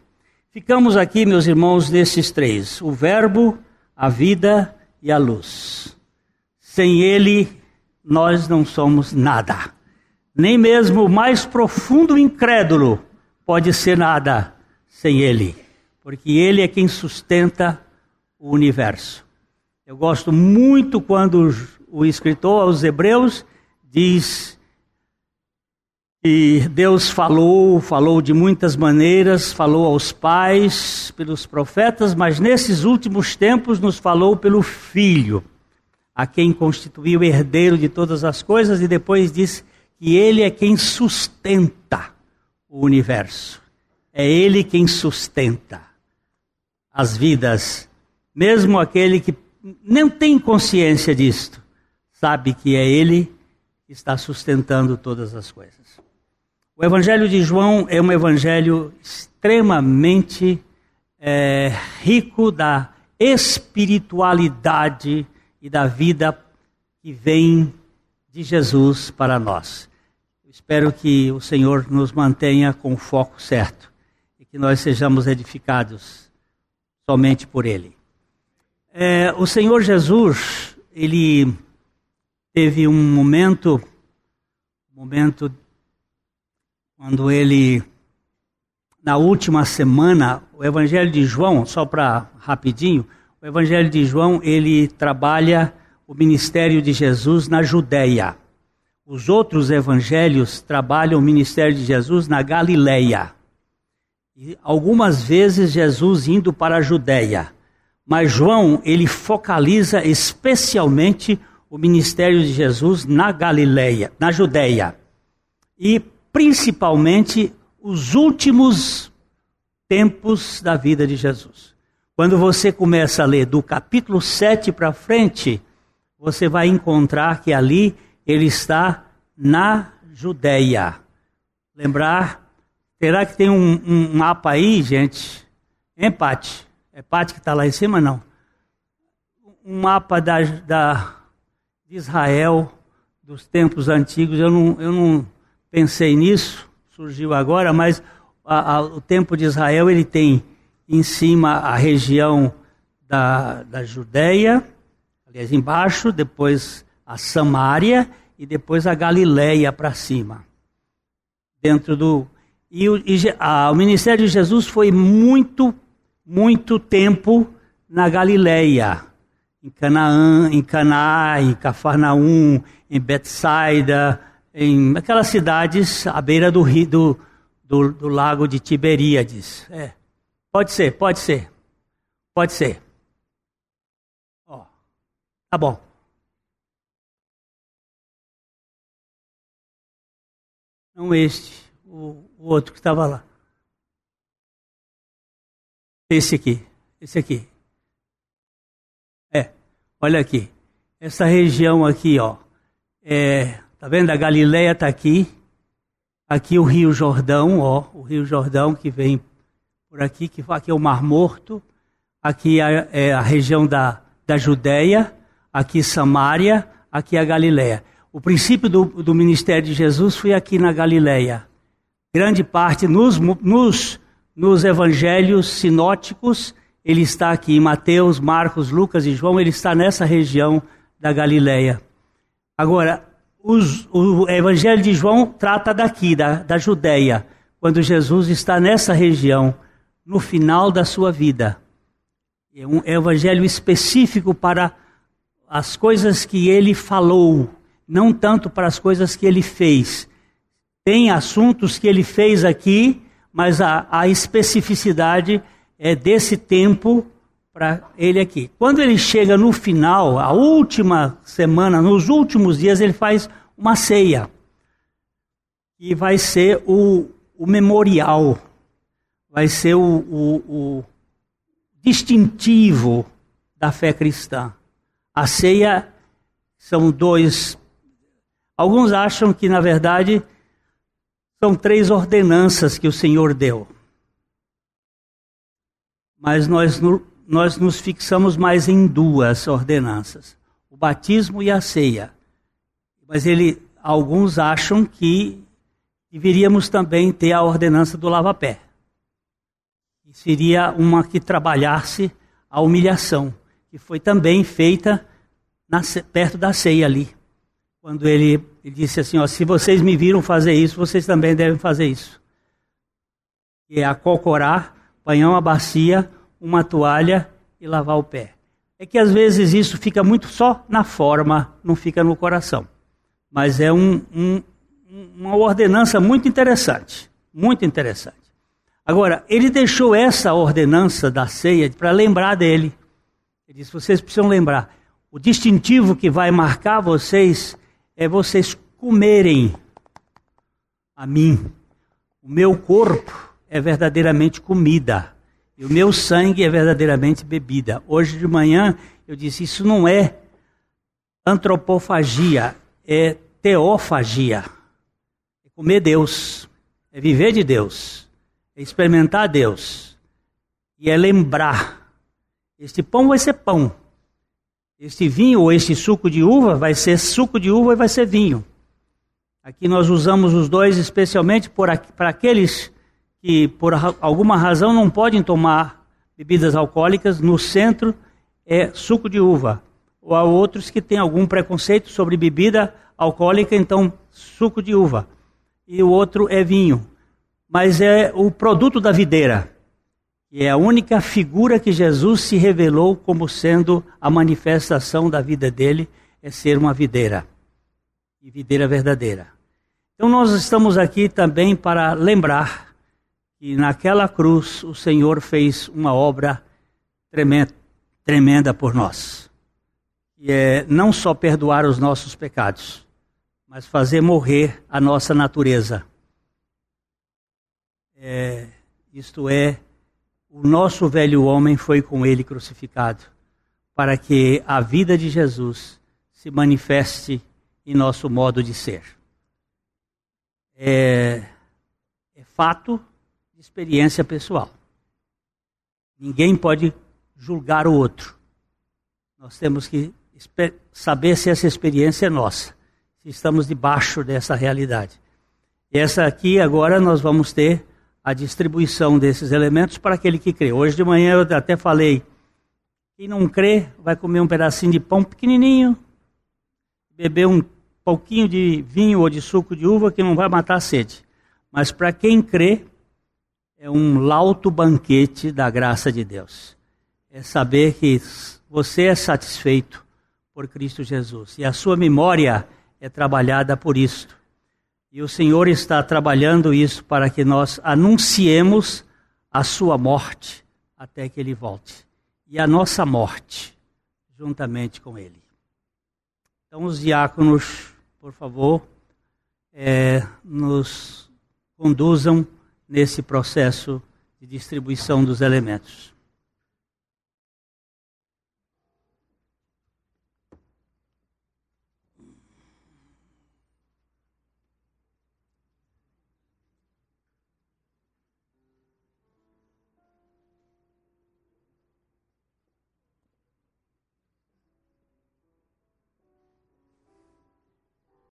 Ficamos aqui, meus irmãos, nesses três: o Verbo, a vida e a luz. Sem Ele, nós não somos nada. Nem mesmo o mais profundo incrédulo pode ser nada sem Ele, porque Ele é quem sustenta o universo. Eu gosto muito quando o escritor aos Hebreus diz e Deus falou, falou de muitas maneiras, falou aos pais, pelos profetas, mas nesses últimos tempos nos falou pelo Filho, a quem constituiu herdeiro de todas as coisas, e depois diz que ele é quem sustenta o universo. É ele quem sustenta as vidas. Mesmo aquele que não tem consciência disto, sabe que é ele que está sustentando todas as coisas. O Evangelho de João é um evangelho extremamente é, rico da espiritualidade e da vida que vem de Jesus para nós. espero que o Senhor nos mantenha com o foco certo e que nós sejamos edificados somente por Ele. É, o Senhor Jesus, ele teve um momento, momento quando ele, na última semana, o Evangelho de João, só para rapidinho, o Evangelho de João, ele trabalha o ministério de Jesus na Judéia. Os outros evangelhos trabalham o ministério de Jesus na Galileia. E algumas vezes Jesus indo para a Judéia. Mas João, ele focaliza especialmente o ministério de Jesus na Galileia, na Judéia. E principalmente os últimos tempos da vida de Jesus. Quando você começa a ler do capítulo 7 para frente, você vai encontrar que ali ele está na Judéia. Lembrar, será que tem um, um mapa aí, gente? Empate. É Pati que está lá em cima, não? Um mapa da, da, de Israel, dos tempos antigos. Eu não, eu não pensei nisso, surgiu agora, mas a, a, o tempo de Israel ele tem em cima a região da, da Judéia, aliás, embaixo, depois a Samária e depois a Galileia para cima. Dentro do. E, o, e a, o ministério de Jesus foi muito, muito tempo na Galileia, em Canaã, em Caná, em Cafarnaum, em Betsaida, em aquelas cidades à beira do, rio, do, do, do lago de Tiberíades. É. Pode ser, pode ser. Pode ser. Ó, tá bom. Não este, o, o outro que estava lá. Esse aqui, esse aqui. É, olha aqui. Essa região aqui, ó. É, Tá vendo? A Galileia está aqui. Aqui o Rio Jordão, ó, o Rio Jordão que vem por aqui, que aqui é o Mar Morto. Aqui é, é a região da, da Judéia, aqui Samaria, aqui a Galileia. O princípio do, do ministério de Jesus foi aqui na Galileia. Grande parte nos, nos, nos evangelhos sinóticos, ele está aqui. Em Mateus, Marcos, Lucas e João, ele está nessa região da Galileia. Agora, os, o Evangelho de João trata daqui, da, da Judéia, quando Jesus está nessa região, no final da sua vida. É um evangelho específico para as coisas que ele falou, não tanto para as coisas que ele fez. Tem assuntos que ele fez aqui, mas a, a especificidade é desse tempo para ele aqui. Quando ele chega no final, a última semana, nos últimos dias, ele faz uma ceia. E vai ser o, o memorial, vai ser o, o, o distintivo da fé cristã. A ceia são dois. Alguns acham que, na verdade, são três ordenanças que o Senhor deu. Mas nós nós nos fixamos mais em duas ordenanças: o batismo e a ceia. Mas ele, alguns acham que deveríamos também ter a ordenança do lava-pé. Seria uma que trabalhasse a humilhação, que foi também feita na, perto da ceia ali. Quando ele, ele disse assim: ó, se vocês me viram fazer isso, vocês também devem fazer isso. E é acocorar, panhão, a bacia, uma toalha e lavar o pé. É que às vezes isso fica muito só na forma, não fica no coração. Mas é um, um, uma ordenança muito interessante. Muito interessante. Agora, ele deixou essa ordenança da ceia para lembrar dele. Ele disse: vocês precisam lembrar. O distintivo que vai marcar vocês é vocês comerem a mim. O meu corpo é verdadeiramente comida. E o meu sangue é verdadeiramente bebida. Hoje de manhã eu disse: isso não é antropofagia, é teofagia. É comer Deus, é viver de Deus, é experimentar Deus. E é lembrar: este pão vai ser pão, este vinho ou este suco de uva vai ser suco de uva e vai ser vinho. Aqui nós usamos os dois especialmente para aqueles que por alguma razão não podem tomar bebidas alcoólicas, no centro é suco de uva. Ou há outros que têm algum preconceito sobre bebida alcoólica, então suco de uva. E o outro é vinho. Mas é o produto da videira. E é a única figura que Jesus se revelou como sendo a manifestação da vida dele, é ser uma videira. E videira verdadeira. Então nós estamos aqui também para lembrar que naquela cruz o Senhor fez uma obra tremenda, tremenda por nós. E é não só perdoar os nossos pecados, mas fazer morrer a nossa natureza. É, isto é, o nosso velho homem foi com ele crucificado, para que a vida de Jesus se manifeste em nosso modo de ser. É, é fato experiência pessoal. Ninguém pode julgar o outro. Nós temos que saber se essa experiência é nossa, se estamos debaixo dessa realidade. Essa aqui agora nós vamos ter a distribuição desses elementos para aquele que crê. Hoje de manhã eu até falei: quem não crê vai comer um pedacinho de pão pequenininho, beber um pouquinho de vinho ou de suco de uva que não vai matar a sede. Mas para quem crê, é um lauto banquete da graça de Deus. É saber que você é satisfeito por Cristo Jesus e a sua memória é trabalhada por isto. E o Senhor está trabalhando isso para que nós anunciemos a sua morte até que ele volte. E a nossa morte, juntamente com ele. Então, os diáconos, por favor, é, nos conduzam nesse processo de distribuição dos elementos.